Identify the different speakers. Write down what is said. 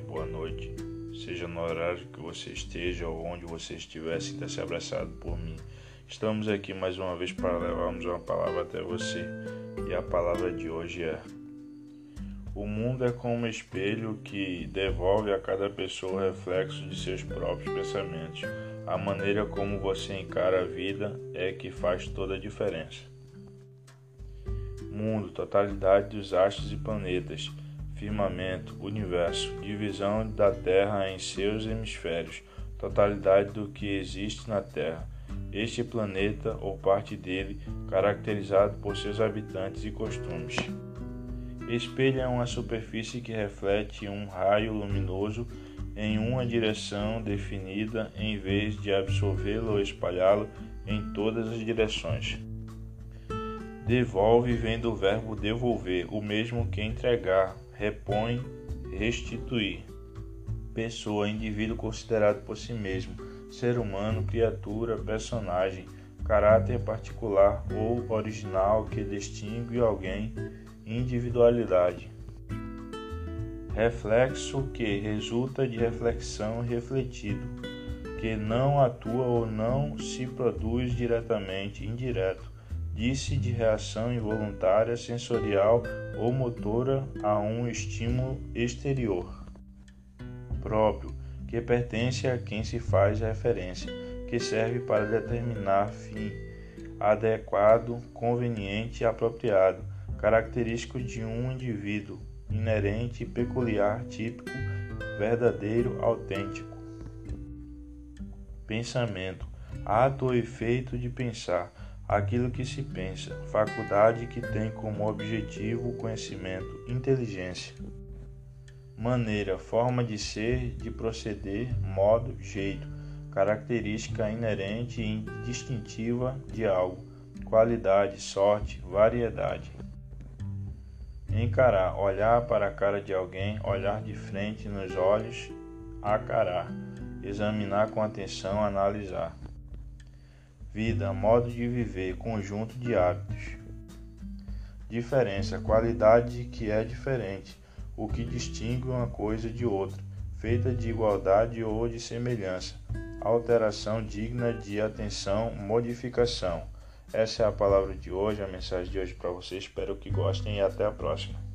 Speaker 1: boa noite, seja no horário que você esteja ou onde você estiver, sinta-se abraçado por mim. Estamos aqui mais uma vez para levarmos uma palavra até você e a palavra de hoje é: O mundo é como um espelho que devolve a cada pessoa o reflexo de seus próprios pensamentos. A maneira como você encara a vida é que faz toda a diferença. Mundo, totalidade dos astros e planetas firmamento, universo, divisão da Terra em seus hemisférios, totalidade do que existe na Terra. Este planeta ou parte dele, caracterizado por seus habitantes e costumes. Espelho é uma superfície que reflete um raio luminoso em uma direção definida em vez de absorvê-lo ou espalhá-lo em todas as direções. Devolve vem do verbo devolver, o mesmo que entregar, repõe, restituir. Pessoa, indivíduo considerado por si mesmo, ser humano, criatura, personagem, caráter particular ou original que distingue alguém, individualidade. Reflexo que resulta de reflexão refletido, que não atua ou não se produz diretamente, indireto disse de reação involuntária, sensorial ou motora a um estímulo exterior próprio, que pertence a quem se faz referência, que serve para determinar fim adequado, conveniente e apropriado, característico de um indivíduo, inerente, peculiar, típico, verdadeiro, autêntico. Pensamento, ato ou efeito de pensar aquilo que se pensa, faculdade que tem como objetivo o conhecimento, inteligência. Maneira, forma de ser, de proceder, modo, jeito, característica inerente e distintiva de algo, qualidade, sorte, variedade. Encarar, olhar para a cara de alguém, olhar de frente nos olhos, acarar, examinar com atenção, analisar. Vida, modo de viver, conjunto de hábitos. Diferença, qualidade que é diferente, o que distingue uma coisa de outra, feita de igualdade ou de semelhança. Alteração digna de atenção, modificação. Essa é a palavra de hoje, a mensagem de hoje para vocês. Espero que gostem e até a próxima.